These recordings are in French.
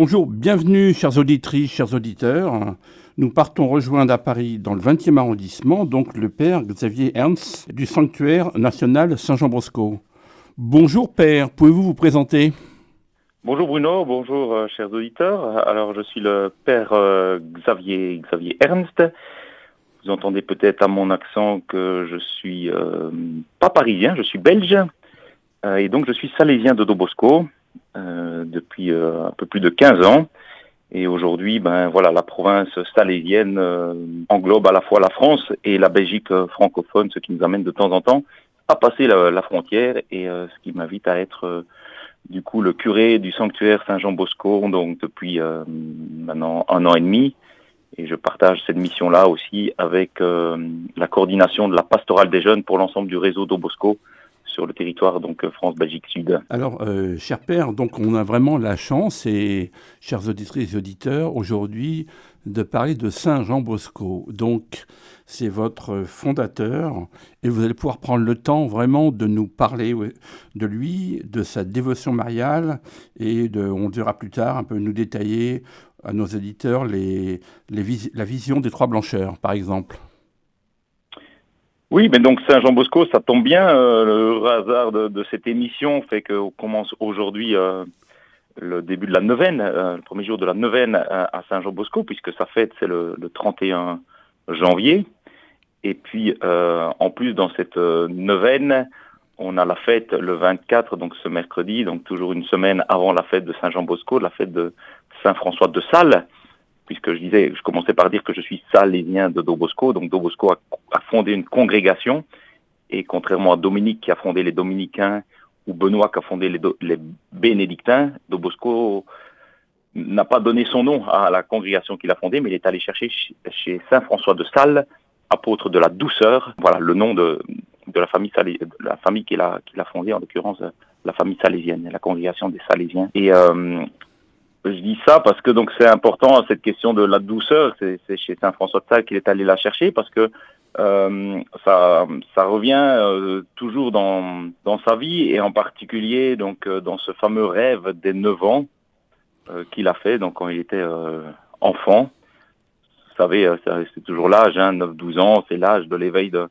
Bonjour, bienvenue chers auditrices, chers auditeurs. Nous partons rejoindre à Paris dans le 20e arrondissement, donc le père Xavier Ernst du Sanctuaire national Saint-Jean-Bosco. Bonjour père, pouvez-vous vous présenter? Bonjour Bruno, bonjour euh, chers auditeurs. Alors je suis le père euh, Xavier Xavier Ernst. Vous entendez peut-être à mon accent que je suis euh, pas parisien, je suis belge. et donc je suis salésien de Dobosco. Euh, depuis euh, un peu plus de 15 ans. Et aujourd'hui, ben voilà, la province salésienne euh, englobe à la fois la France et la Belgique francophone, ce qui nous amène de temps en temps à passer la, frontière et ce qui m'invite à être du coup le curé du sanctuaire Saint-Jean-Bosco, donc depuis maintenant un an et demi. Et je partage cette mission-là aussi avec la coordination de la pastorale des jeunes pour l'ensemble du réseau d'Obosco, sur le territoire donc euh, France-Belgique Sud. Alors, euh, cher père, donc on a vraiment la chance, et chers auditrices et auditeurs, aujourd'hui de parler de Saint Jean Bosco. Donc, c'est votre fondateur, et vous allez pouvoir prendre le temps vraiment de nous parler de lui, de sa dévotion mariale, et de, on dira plus tard un peu nous détailler à nos auditeurs les, la vision des trois blancheurs, par exemple. Oui, mais donc Saint-Jean-Bosco, ça tombe bien. Euh, le hasard de, cette émission fait qu'on commence aujourd'hui euh, le début de la neuvaine, euh, le premier jour de la neuvaine à, Saint-Jean-Bosco, puisque sa fête c'est le, 31 janvier. Et puis, en plus, dans cette neuvaine, on a la fête le 24, donc ce mercredi, donc toujours une semaine avant la fête de Saint-Jean-Bosco, la fête de Saint-François de Sales puisque je disais, je commençais par dire que je suis salésien de Dobosco. Donc Dobosco a, fondé une congrégation, et contrairement à Dominique qui a fondé les Dominicains ou Benoît qui a fondé les, Bénédictins, Dobosco n'a pas donné son nom à la congrégation qu'il a fondée, mais il est allé chercher chez Saint François de Sales, apôtre de la douceur. Voilà le nom de, la famille la famille qu'il a, fondée, en l'occurrence la famille salésienne, la congrégation des Salésiens. Et euh, je dis ça parce que donc c'est important cette question de la douceur. C'est chez Saint François de Sales qu'il est allé la chercher parce que euh, ça, ça revient euh, toujours dans, dans sa vie et en particulier donc euh, dans ce fameux rêve des 9 ans qu'il a fait donc quand il était enfant. Vous savez, c'est toujours l'âge, hein, 9-12 ans, c'est l'âge de l'éveil de,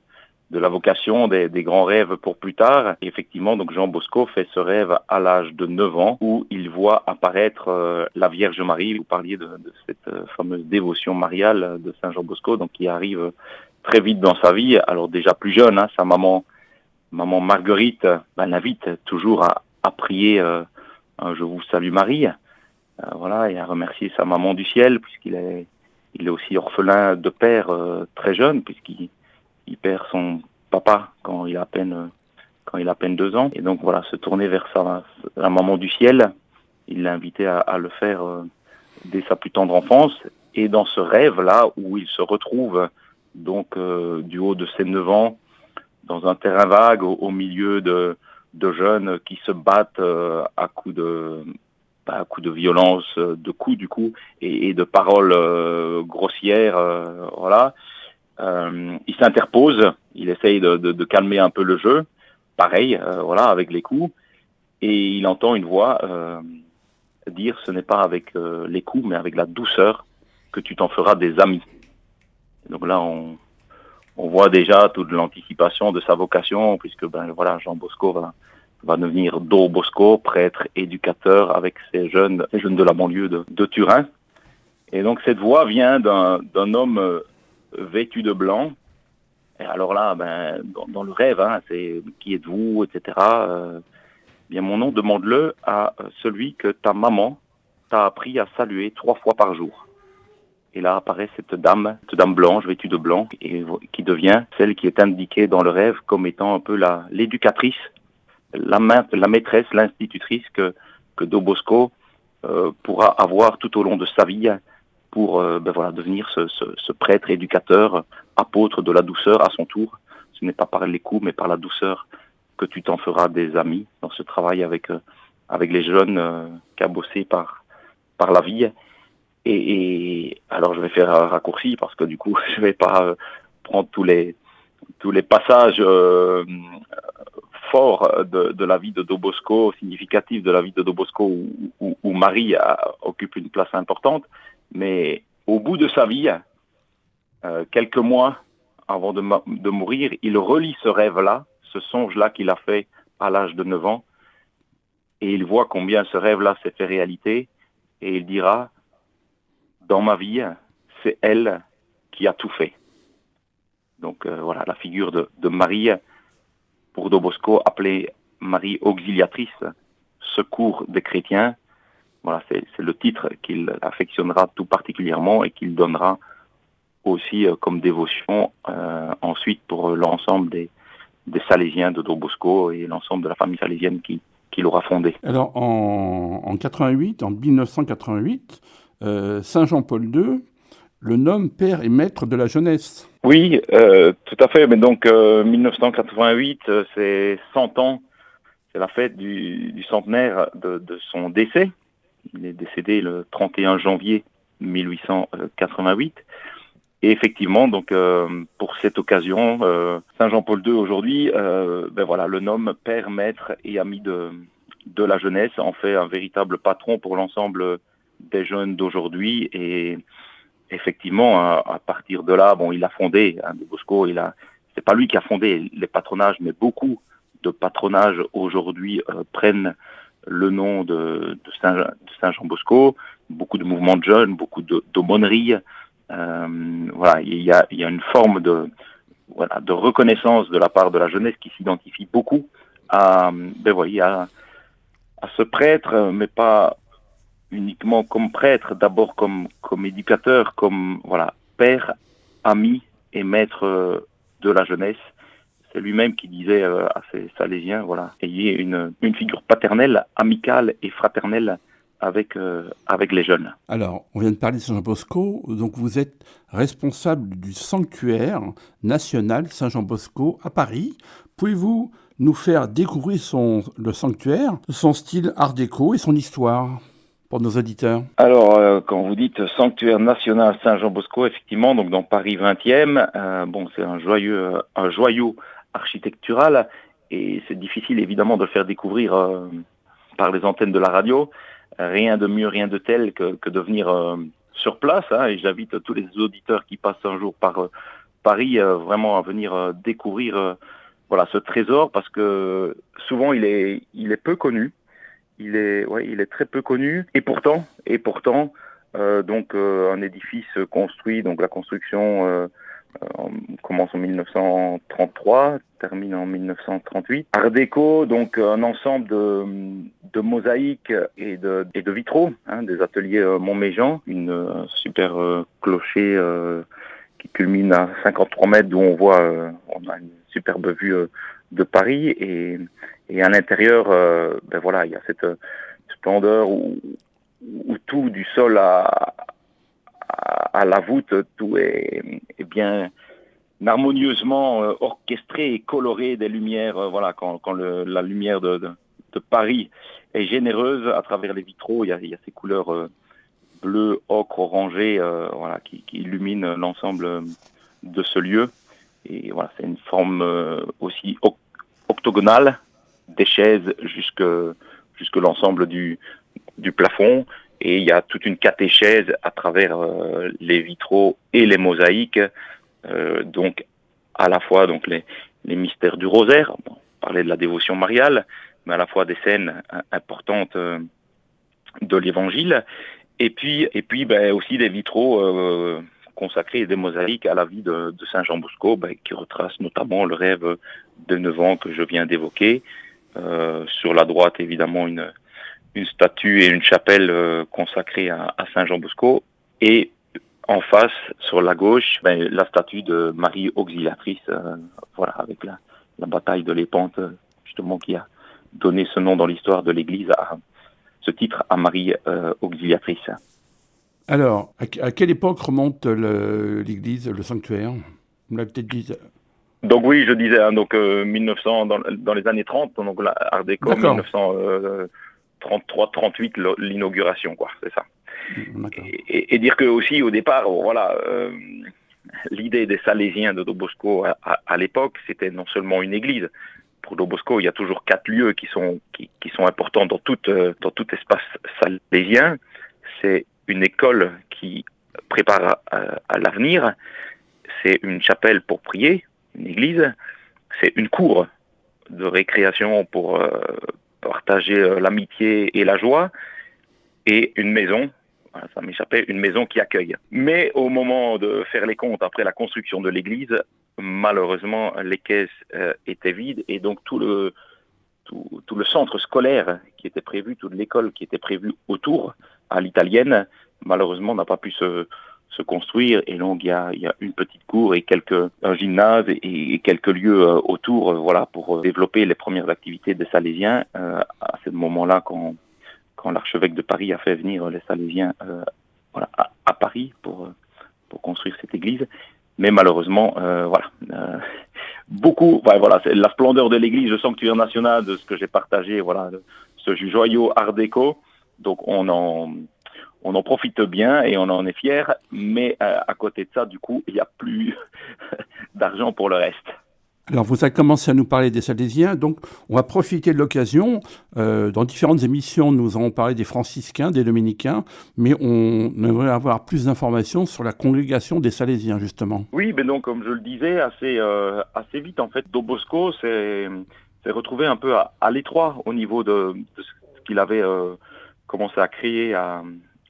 de la vocation, des, grands rêves pour plus tard. Et effectivement, donc Jean Bosco fait ce rêve à l'âge de 9 ans où il voit apparaître euh, la Vierge Marie. Vous parliez de, cette euh, fameuse dévotion mariale de Saint Jean Bosco, donc qui arrive très vite dans sa vie. Alors déjà plus jeune, hein, sa maman, maman Marguerite, ben, l'invite toujours à, prier euh, Je vous salue Marie. voilà, et à remercier sa maman du ciel puisqu'il est, il est aussi orphelin de père très jeune puisqu'il il perd son papa quand il a à peine quand il a peine deux ans et donc voilà se tourner vers sa la maman du ciel il l'a invité à, le faire euh, dès sa plus tendre enfance et dans ce rêve là où il se retrouve donc euh, du haut de ses neuf ans dans un terrain vague au, milieu de, de jeunes qui se battent euh, à coups de bah, à coups de violence, de coups du coup, et de paroles grossières, voilà. Euh, il s'interpose, il essaye de, de, de, calmer un peu le jeu, pareil, euh, voilà, avec les coups, et il entend une voix euh, dire ce n'est pas avec euh, les coups, mais avec la douceur que tu t'en feras des amis. donc là, on, on voit déjà toute l'anticipation de sa vocation, puisque ben voilà, Jean Bosco va, va devenir Do Bosco, prêtre, éducateur avec ces jeunes, ces jeunes de la banlieue de, de Turin. Et donc cette voix vient d'un homme vêtu de blanc. Et alors là, ben, dans, le rêve, hein, c'est qui êtes-vous, etc. Euh, bien mon nom, demande-le à euh, celui que ta maman t'a appris à saluer trois fois par jour. Et là apparaît cette dame, cette dame blanche, vêtue de blanc, et qui devient celle qui est indiquée dans le rêve comme étant un peu la l'éducatrice, la, maîtresse, l'institutrice que que Dobosco euh, pourra avoir tout au long de sa vie pour euh, ben voilà, devenir ce, ce, prêtre éducateur, apôtre de la douceur à son tour. Ce n'est pas par les coups, mais par la douceur que tu t'en feras des amis dans ce travail avec, euh, avec les jeunes euh, cabossés par, par la vie. Et, alors je vais faire un raccourci parce que du coup je vais pas prendre tous les tous les passages fort de, la vie de Dobosco, significatif de la vie de Dobosco, où, Marie occupe une place importante. Mais au bout de sa vie, euh, quelques mois avant de, de, mourir, il relit ce rêve-là, ce songe-là qu'il a fait à l'âge de 9 ans, et il voit combien ce rêve-là s'est fait réalité, et il dira, dans ma vie, c'est elle qui a tout fait. Donc euh, voilà, la figure de, Marie, pour Dobosco, appelée Marie auxiliatrice, secours des chrétiens. Voilà, c'est le titre qu'il affectionnera tout particulièrement et qu'il donnera aussi euh, comme dévotion euh, ensuite pour l'ensemble des, des Salésiens de Dobosco et l'ensemble de la famille salésienne qui, qui l'aura fondé. Alors en, en 88, en 1988, Saint Jean-Paul II le nomme père et maître de la jeunesse. Oui, euh, tout à fait. Mais donc 1988, euh, euh, c'est 100 ans, c'est la fête du, centenaire de, son décès. Il est décédé le 31 janvier 1888. Et effectivement, donc pour cette occasion, Saint Jean-Paul II aujourd'hui, ben voilà, le nomme père, maître et ami de, de la jeunesse, en fait un véritable patron pour l'ensemble des jeunes d'aujourd'hui et effectivement, à, partir de là, bon, il a fondé, hein, de Bosco, il a, c'est pas lui qui a fondé les patronages, mais beaucoup de patronages aujourd'hui euh, prennent le nom de, Saint, Jean Bosco, beaucoup de mouvements de jeunes, beaucoup d'aumôneries. Euh, voilà, il y, a, une forme de, reconnaissance de la part de la jeunesse qui s'identifie beaucoup à, ben voyez, à, ce prêtre, mais pas uniquement comme prêtre, d'abord comme, comme éducateur, comme voilà, père, ami et maître de la jeunesse. C'est lui-même qui disait euh, à ses Salésiens, voilà, ayez une, une figure paternelle, amicale et fraternelle avec, euh, avec les jeunes. Alors, on vient de parler de Saint-Jean Bosco, donc vous êtes responsable du sanctuaire national Saint-Jean Bosco à Paris. Pouvez-vous nous faire découvrir son, le sanctuaire, son style art déco et son histoire pour nos auditeurs? Alors, euh, quand vous dites sanctuaire national Saint-Jean-Bosco, effectivement, donc dans Paris 20e, euh, bon, c'est un joyeux, un joyau architectural et c'est difficile évidemment de le faire découvrir par les antennes de la radio. rien de mieux, rien de tel que, de venir sur place. Hein, et j'invite tous les auditeurs qui passent un jour par Paris vraiment à venir découvrir voilà ce trésor parce que souvent il est, il est peu connu il est, il est très peu connu. Et pourtant, et pourtant, euh, donc euh, un édifice construit, donc la construction euh, commence en 1933, termine en 1938. Art déco, donc un ensemble de, mosaïques et de, vitraux, hein, des ateliers Montméjean, une super clocher qui culmine à 53 mètres d'où on voit, on a une superbe vue de Paris et, à l'intérieur, euh, ben voilà, il y a cette splendeur où, où tout du sol à, à, la voûte, tout est, bien harmonieusement euh, orchestré et coloré des lumières. Euh, voilà, quand, la lumière de, Paris est généreuse à travers les vitraux, il y a, ces couleurs euh, bleu, ocre, orangé, voilà, qui, qui illuminent l'ensemble de ce lieu. Et voilà, c'est une forme euh, aussi octogonale, des chaises jusque, jusque l'ensemble du plafond. Et il y a toute une catéchèse à travers euh, les vitraux et les mosaïques. Euh, donc, à la fois donc les, les mystères du rosaire, on parlait de la dévotion mariale, mais à la fois des scènes importantes de l'évangile. Et puis, et puis ben, aussi des vitraux consacré des mosaïques à la vie de, Saint Jean Bosco, ben, qui retrace notamment le rêve de 9 ans que je viens d'évoquer. Euh, sur la droite, évidemment, une, une statue et une chapelle euh, consacrée à, Saint Jean Bosco. Et en face, sur la gauche, ben, la statue de Marie Auxiliatrice, euh, voilà, avec la, la bataille de l'épante, justement, qui a donné ce nom dans l'histoire de l'Église à ce titre à Marie Auxiliatrice. Alors, à, quelle époque remonte l'église, le, sanctuaire? Vous l'avez peut-être dit. Donc oui, je disais, hein, donc 1900, euh, dans, les années 30, donc la Art déco, 1933-38, l'inauguration, quoi, c'est ça. Mm, et, dire que aussi au départ, voilà, euh, l'idée des Salésiens de Dobosco à, à l'époque, c'était non seulement une église pour Dobosco, il y a toujours quatre lieux qui sont, qui, sont importants dans tout, dans tout espace salésien. C'est une école qui prépare à, l'avenir, c'est une chapelle pour prier, une église, c'est une cour de récréation pour partager l'amitié et la joie, et une maison ça m'échappait, une maison qui accueille. Mais au moment de faire les comptes après la construction de l'église, malheureusement, les caisses euh, étaient vides et donc tout le, tout, le centre scolaire qui était prévu, toute l'école qui était prévue autour, à l'italienne, malheureusement n'a pas pu se, se construire et donc il y a, une petite cour et quelques un gymnase et, quelques lieux euh, autour euh, voilà pour développer les premières activités des Salésiens à ce moment-là quand quand l'archevêque de Paris a fait venir les Salésiens euh, voilà, à, Paris pour, euh, pour construire cette église. Mais malheureusement, euh, voilà, beaucoup, voilà, c'est la splendeur de l'église, le sanctuaire national, de ce que j'ai partagé, voilà, ce joyau art déco. Donc on en, on en profite bien et on en est fier, mais à côté de ça, du coup, il n'y a plus d'argent pour le reste. Alors, vous avez commencé à nous parler des Salésiens, donc on va profiter de l'occasion. Euh, dans différentes émissions, nous avons parlé des franciscains, des dominicains, mais on aimerait avoir plus d'informations sur la congrégation des Salésiens, justement. Oui, mais donc, comme je le disais, assez, euh, assez vite, en fait, Dobosco s'est retrouvé un peu à, l'étroit au niveau de, ce qu'il avait euh, commencé à créer à,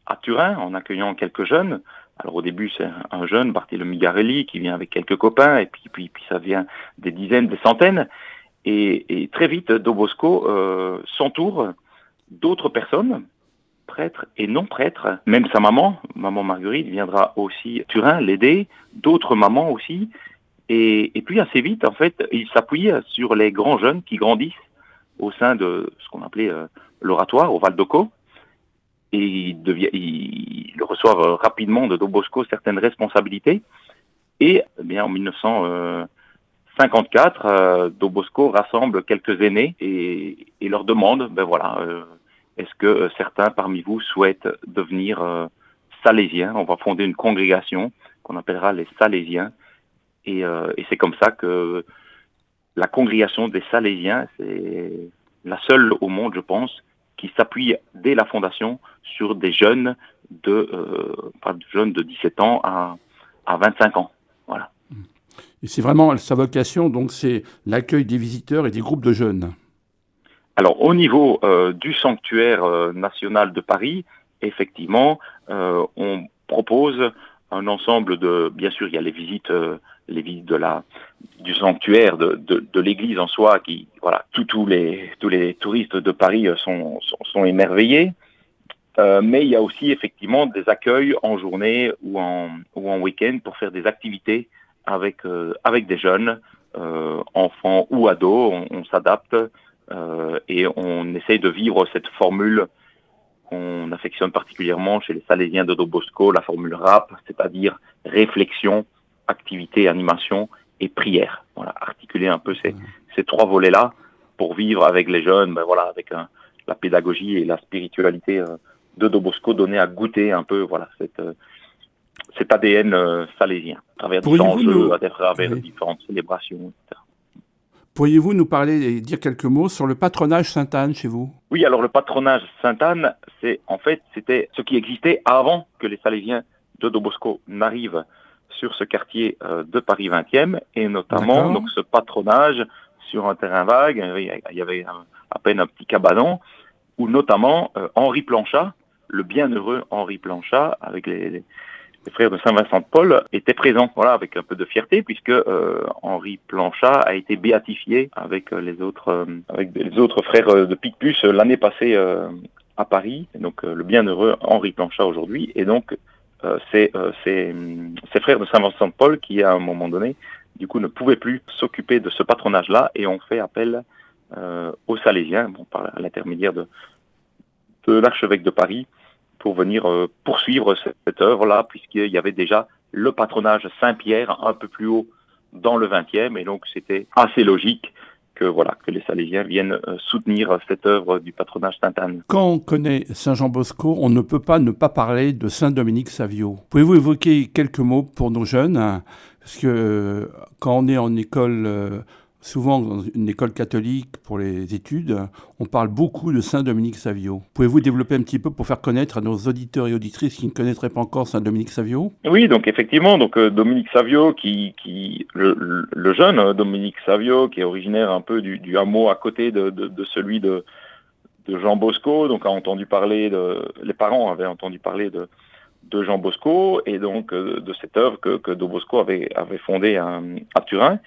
à Turin, en accueillant quelques jeunes. Alors au début, c'est un jeune, Barthélemy Garelli, qui vient avec quelques copains, et puis, ça vient des dizaines, des centaines. Et, très vite, Dobosco euh, s'entoure d'autres personnes, prêtres et non prêtres. Même sa maman, maman Marguerite, viendra aussi Turin l'aider, d'autres mamans aussi. Et, puis assez vite, en fait, il s'appuie sur les grands jeunes qui grandissent au sein de ce qu'on appelait euh, l'oratoire au Val d'Oco et il, devient, reçoit rapidement de Dobosco certaines responsabilités. Et eh bien en 1954, euh, Dobosco rassemble quelques aînés et, leur demande, ben voilà, euh, est-ce que certains parmi vous souhaitent devenir euh, salésiens? On va fonder une congrégation qu'on appellera les Salésiens. Et, et c'est comme ça que la congrégation des Salésiens, c'est la seule au monde, je pense, qui s'appuie dès la fondation sur des jeunes de, euh, jeunes de 17 ans à, à 25 ans. Voilà. Et c'est vraiment sa vocation, donc c'est l'accueil des visiteurs et des groupes de jeunes. Alors au niveau euh, du sanctuaire euh, national de Paris, effectivement, on propose un ensemble de, bien sûr, il y a les visites, les visites de la, du sanctuaire, de, de, l'église en soi, qui, voilà, tous les, tous les touristes de Paris sont, sont, sont émerveillés. Euh, mais il y a aussi effectivement des accueils en journée ou en, ou en week-end pour faire des activités avec, euh, avec des jeunes, euh, enfants ou ados. On, on s'adapte et on essaye de vivre cette formule qu'on affectionne particulièrement chez les Salésiens de Dobosco, la formule RAP, c'est-à-dire réflexion, activité, animation et prière. Voilà, articuler un peu ces, ces trois volets-là pour vivre avec les jeunes, ben voilà, avec un, la pédagogie et la spiritualité de Dobosco donner à goûter un peu voilà cette, euh, cet ADN euh, salésien à travers différents jeux, à travers différentes célébrations, etc. Pourriez-vous nous parler et dire quelques mots sur le patronage Sainte-Anne chez vous? Oui, alors le patronage Sainte-Anne, c'est en fait c'était ce qui existait avant que les Salésiens de Dobosco n'arrivent sur ce quartier euh, de Paris 20e et notamment donc ce patronage sur un terrain vague, il y avait à peine un petit cabanon où notamment Henri Planchat, le bienheureux Henri Planchat, avec les, frères de Saint-Vincent-de-Paul, était présent, voilà, avec un peu de fierté, puisque euh, Henri Planchat a été béatifié avec euh, les autres, euh, avec les autres frères de Picpus l'année passée à Paris. donc le bienheureux Henri Planchat aujourd'hui, et donc c'est ces frères de Saint-Vincent-de-Paul qui, à un moment donné, du coup, ne pouvaient plus s'occuper de ce patronage-là et ont fait appel aux Salésiens, bon, par l'intermédiaire de, de l'archevêque de Paris, pour venir euh, poursuivre cette, œuvre-là, puisqu'il y avait déjà le patronage Saint-Pierre un peu plus haut dans le 20e, et donc c'était assez logique que voilà que les Salésiens viennent euh, soutenir cette œuvre du patronage Sainte-Anne. Quand on connaît Saint Jean Bosco, on ne peut pas ne pas parler de Saint Dominique Savio. Pouvez-vous évoquer quelques mots pour nos jeunes? Parce que euh, quand on est en école souvent dans une école catholique pour les études, on parle beaucoup de Saint Dominique Savio. Pouvez-vous développer un petit peu pour faire connaître à nos auditeurs et auditrices qui ne connaîtraient pas encore Saint Dominique Savio? Oui, donc effectivement, donc euh, Dominique Savio, qui, qui le, jeune hein, Dominique Savio, qui est originaire un peu du, hameau à côté de, celui de, de, Jean Bosco, donc a entendu parler de, les parents avaient entendu parler de, de Jean Bosco et donc euh, de cette œuvre que, que Bosco avait, avait fondée à Turin.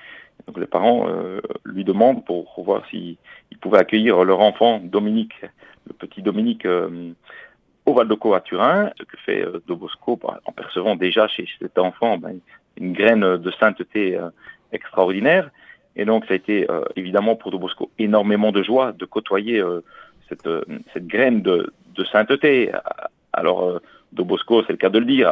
Donc les parents euh, lui demandent pour, voir s'ils pouvaient accueillir leur enfant Dominique, le petit Dominique, euh, au Val à Turin, ce que fait euh, Bosco en percevant déjà chez, cet enfant ben, une graine de sainteté extraordinaire. Et donc ça a été évidemment pour Bosco énormément de joie de côtoyer cette, cette, graine de, sainteté. Alors Bosco, c'est le cas de le dire,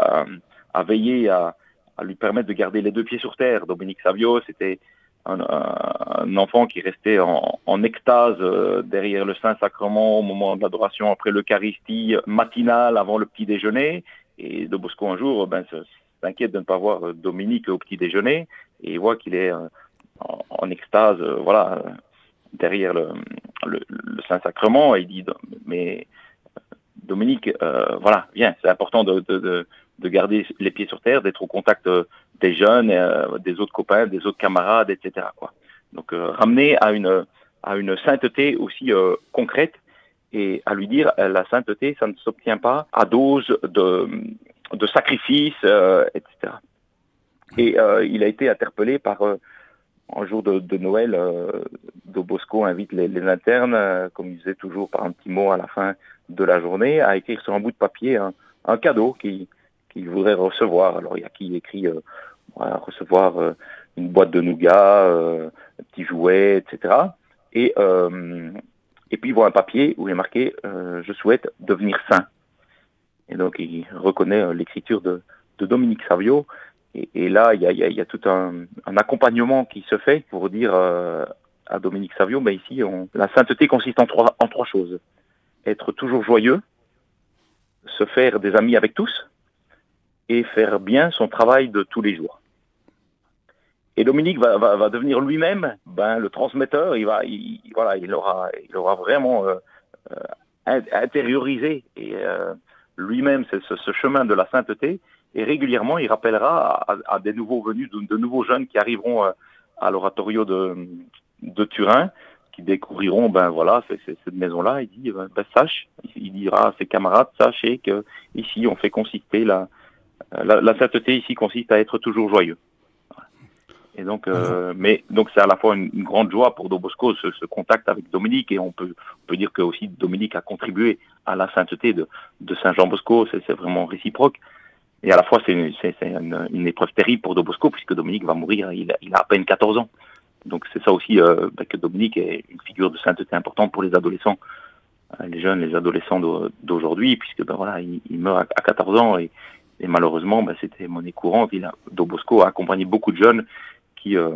a, veillé à lui permettre de garder les deux pieds sur terre. Dominique Savio, c'était un, enfant qui restait en, extase euh, derrière le Saint-Sacrement au moment de l'adoration après l'Eucharistie matinale avant le petit déjeuner. Et De Bosco un jour ben, s'inquiète de ne pas voir Dominique au petit déjeuner et il voit qu'il est euh, en, extase euh, voilà, derrière le, Saint-Sacrement et il dit mais Dominique, voilà, viens, c'est important de garder les pieds sur terre, d'être au contact euh, des jeunes, euh, des autres copains, des autres camarades, etc. Donc euh, ramener à une, à une sainteté aussi concrète et à lui dire la sainteté, ça ne s'obtient pas à dose de, de sacrifice, etc. Et il a été interpellé par un jour de, de Noël, euh, Do Bosco invite les, internes, comme il disait toujours par un petit mot à la fin de la journée, à écrire sur un bout de papier un cadeau qui, qu'il voudrait recevoir. Alors il y a qui écrit euh, recevoir euh, une boîte de nougat, euh, un petit jouet, etc. Et, puis il voit un papier où il est marqué Je souhaite devenir saint. Et donc il reconnaît l'écriture de, Dominique Savio. Et, là, il y a, y tout un, accompagnement qui se fait pour dire à Dominique Savio, mais ici, on, la sainteté consiste en trois choses. Être toujours joyeux, se faire des amis avec tous, et faire bien son travail de tous les jours. Et Dominique va, va, va devenir lui-même ben, le transmetteur, il, va, il, voilà, il, aura, il aura vraiment euh, euh intériorisé et euh, lui-même ce, ce, chemin de la sainteté, et régulièrement il rappellera à, à des nouveaux venus, de, de, nouveaux jeunes qui arriveront euh, à l'oratorio de, de Turin, qui découvriront ben voilà cette maison-là. Il dit ben, sache, il dira à ses camarades sachez que ici on fait consister la, la, la, sainteté ici consiste à être toujours joyeux. Et donc, euh, mais donc c'est à la fois une, grande joie pour Dobosco ce, contact avec Dominique et on peut, peut dire que aussi Dominique a contribué à la sainteté de, Saint Jean Bosco. C'est vraiment réciproque. Et à la fois c'est une, épreuve terrible pour Dobosco puisque Dominique va mourir. Il, il a à peine 14 ans. Donc c'est ça aussi euh, bah, que Dominique est une figure de sainteté importante pour les adolescents, euh, les jeunes, les adolescents d'aujourd'hui, puisque ben voilà, il, il meurt à, à 14 ans et et malheureusement, bah, c'était monnaie courante. Il a, Dobosco a accompagné beaucoup de jeunes qui euh,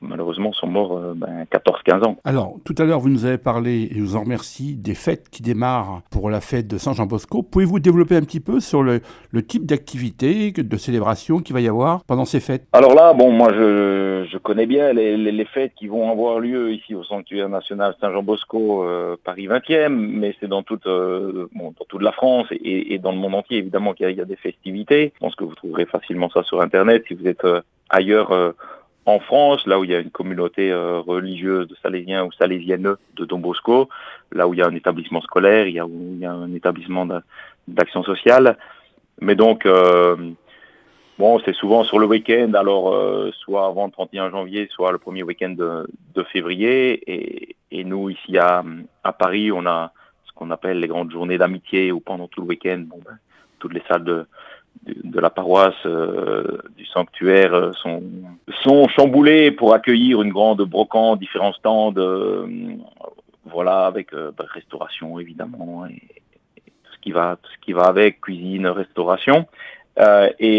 malheureusement sont morts euh, ben, 14-15 ans. Alors, tout à l'heure, vous nous avez parlé, et je vous en remercie, des fêtes qui démarrent pour la fête de Saint-Jean-Bosco. Pouvez-vous développer un petit peu sur le, le type d'activité, de célébration qu'il va y avoir pendant ces fêtes? Alors là, bon, moi, je, je connais bien les, les, les, fêtes qui vont avoir lieu ici au Sanctuaire national Saint-Jean-Bosco, euh, Paris 20e, mais c'est dans toute, euh, bon, dans toute la France et, et, dans le monde entier, évidemment, qu'il y, y, a des festivités. Je pense que vous trouverez facilement ça sur Internet si vous êtes euh, ailleurs en France, là où il y a une communauté euh, religieuse de Salésiens ou Salésiennes de Don Bosco, là où il y a un établissement scolaire, il y a, un établissement d'action sociale. Mais donc, euh, bon, c'est souvent sur le week-end, alors euh, soit avant le 31 janvier, soit le premier week-end de, février. Et, et, nous, ici à, à Paris, on a ce qu'on appelle les grandes journées d'amitié, où pendant tout le week-end, bon, ben, toutes les salles de, de, la paroisse euh, du sanctuaire euh, sont, sont chamboulés pour accueillir une grande brocante, différents stands, euh, voilà, avec bah, restauration évidemment et, tout ce qui va, tout ce qui va avec, cuisine, restauration. et,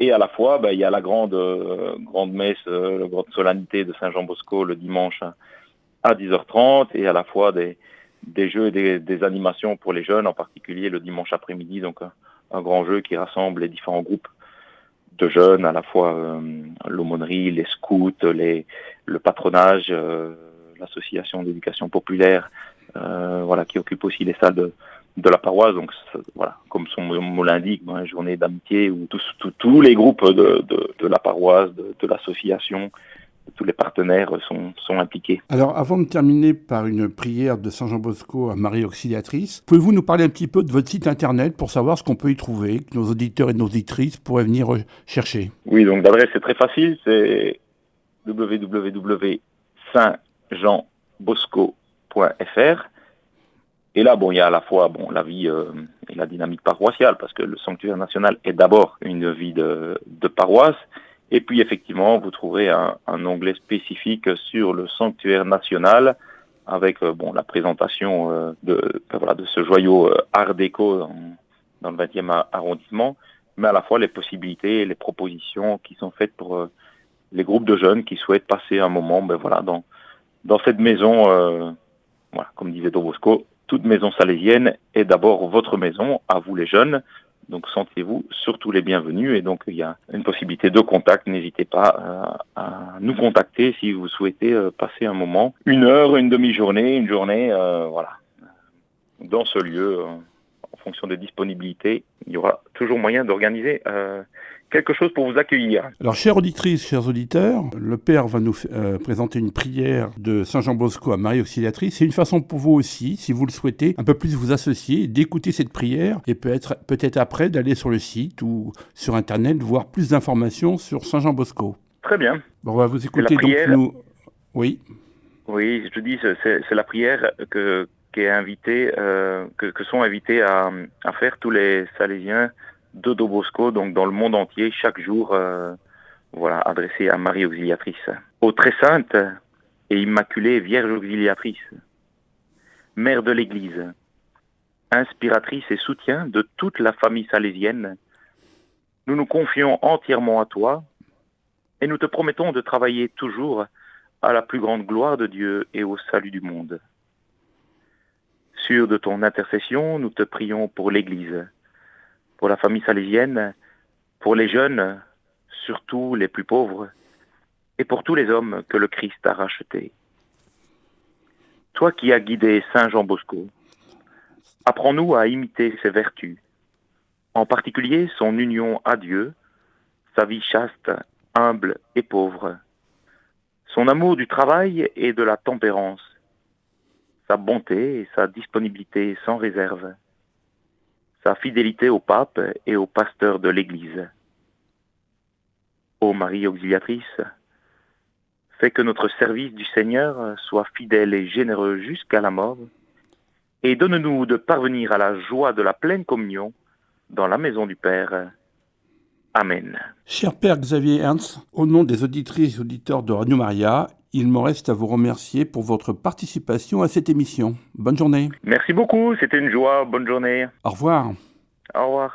et à la fois, bah, il y a la grande, grande messe, la grande solennité de Saint-Jean Bosco le dimanche à, 10h30 et à la fois des, des jeux et des, des, animations pour les jeunes, en particulier le dimanche après-midi, donc un grand jeu qui rassemble les différents groupes de jeunes, à la fois euh, l'aumônerie, les scouts, le patronage, euh, l'association d'éducation populaire, euh, voilà, qui occupe aussi les salles de, la paroisse. Donc voilà, comme son mot l'indique, une journée d'amitié où tous, les groupes de, la paroisse, de l'association, tous les partenaires sont, sont, impliqués. Alors, avant de terminer par une prière de Saint Jean Bosco à Marie Auxiliatrice, pouvez-vous nous parler un petit peu de votre site internet pour savoir ce qu'on peut y trouver, que nos auditeurs et nos auditrices pourraient venir chercher Oui, donc l'adresse est très facile, c'est www.saintjeanbosco.fr. Et là, bon, il y a à la fois bon, la vie euh, et la dynamique paroissiale, parce que le sanctuaire national est d'abord une vie de, de paroisse, et puis effectivement, vous trouverez un, un, onglet spécifique sur le sanctuaire national avec euh, bon la présentation euh, de voilà de ce joyau euh, art déco dans, le 20e arrondissement, mais à la fois les possibilités et les propositions qui sont faites pour les groupes de jeunes qui souhaitent passer un moment ben voilà dans dans cette maison euh, voilà comme disait Don Bosco, toute maison salésienne est d'abord votre maison à vous les jeunes donc sentez-vous surtout les bienvenus et donc il y a une possibilité de contact. N'hésitez pas à, à, nous contacter si vous souhaitez euh, passer un moment, une heure, une demi-journée, une journée, euh, voilà, dans ce lieu. Euh, en fonction des disponibilités, il y aura toujours moyen d'organiser euh, quelque chose pour vous accueillir. Alors, chères auditrices, chers auditeurs, le Père va nous euh, présenter une prière de Saint Jean Bosco à Marie Auxiliatrice. C'est une façon pour vous aussi, si vous le souhaitez, un peu plus vous associer, d'écouter cette prière et peut-être peut après d'aller sur le site ou sur Internet voir plus d'informations sur Saint Jean Bosco. Très bien. Bon, on va vous écouter prière... donc nous. Oui. Oui, je dis, c'est la prière que, qui est invité, euh, que, que, sont invités à, à, faire tous les Salésiens de Dobosco, donc dans le monde entier, chaque jour, euh, voilà, adressé à Marie Auxiliatrice. Ô très sainte et immaculée Vierge Auxiliatrice, Mère de l'Église, inspiratrice et soutien de toute la famille salésienne, nous nous confions entièrement à toi et nous te promettons de travailler toujours à la plus grande gloire de Dieu et au salut du monde. Sûr de ton intercession, nous te prions pour l'Église, pour la famille salésienne, pour les jeunes, surtout les plus pauvres, et pour tous les hommes que le Christ a rachetés. Toi qui as guidé Saint Jean Bosco, apprends-nous à imiter ses vertus, en particulier son union à Dieu, sa vie chaste, humble et pauvre, son amour du travail et de la tempérance, sa bonté et sa disponibilité sans réserve, sa fidélité au pape et au pasteur de l'Église. Ô Marie auxiliatrice, fais que notre service du Seigneur soit fidèle et généreux jusqu'à la mort, et donne-nous de parvenir à la joie de la pleine communion dans la maison du Père. Amen. Cher Père Xavier Ernst, au nom des auditrices et auditeurs de Radio il me reste à vous remercier pour votre participation à cette émission. Bonne journée. Merci beaucoup, c'était une joie. Bonne journée. Au revoir. Au revoir.